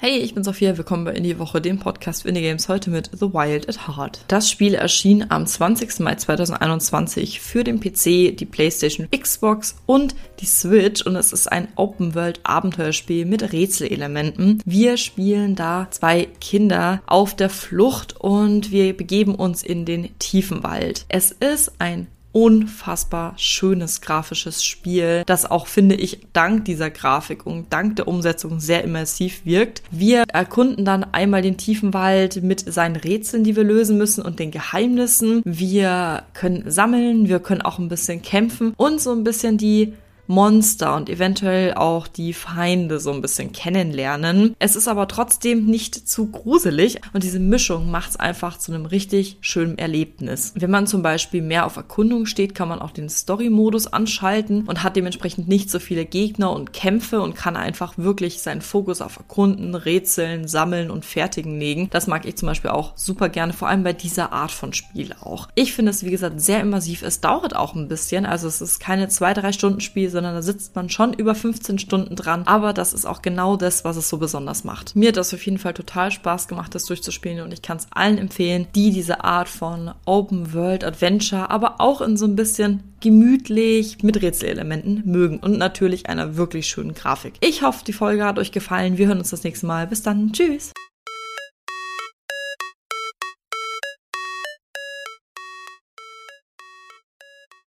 Hey, ich bin Sophia, willkommen bei Indie Woche, dem Podcast für Indie Games, heute mit The Wild at Heart. Das Spiel erschien am 20. Mai 2021 für den PC, die Playstation, Xbox und die Switch und es ist ein Open-World-Abenteuerspiel mit Rätselelementen. Wir spielen da zwei Kinder auf der Flucht und wir begeben uns in den tiefen Wald. Es ist ein unfassbar schönes grafisches Spiel, das auch, finde ich, dank dieser Grafik und dank der Umsetzung sehr immersiv wirkt. Wir erkunden dann einmal den tiefen Wald mit seinen Rätseln, die wir lösen müssen und den Geheimnissen. Wir können sammeln, wir können auch ein bisschen kämpfen und so ein bisschen die Monster und eventuell auch die Feinde so ein bisschen kennenlernen. Es ist aber trotzdem nicht zu gruselig und diese Mischung macht es einfach zu einem richtig schönen Erlebnis. Wenn man zum Beispiel mehr auf Erkundung steht, kann man auch den Story-Modus anschalten und hat dementsprechend nicht so viele Gegner und Kämpfe und kann einfach wirklich seinen Fokus auf Erkunden, Rätseln, Sammeln und Fertigen legen. Das mag ich zum Beispiel auch super gerne, vor allem bei dieser Art von Spiel auch. Ich finde es, wie gesagt, sehr immersiv. Es dauert auch ein bisschen, also es ist keine zwei, drei Stunden Spiel, sondern da sitzt man schon über 15 Stunden dran. Aber das ist auch genau das, was es so besonders macht. Mir hat das auf jeden Fall total Spaß gemacht, das durchzuspielen und ich kann es allen empfehlen, die diese Art von Open World Adventure, aber auch in so ein bisschen gemütlich mit Rätselelementen mögen und natürlich einer wirklich schönen Grafik. Ich hoffe, die Folge hat euch gefallen. Wir hören uns das nächste Mal. Bis dann. Tschüss.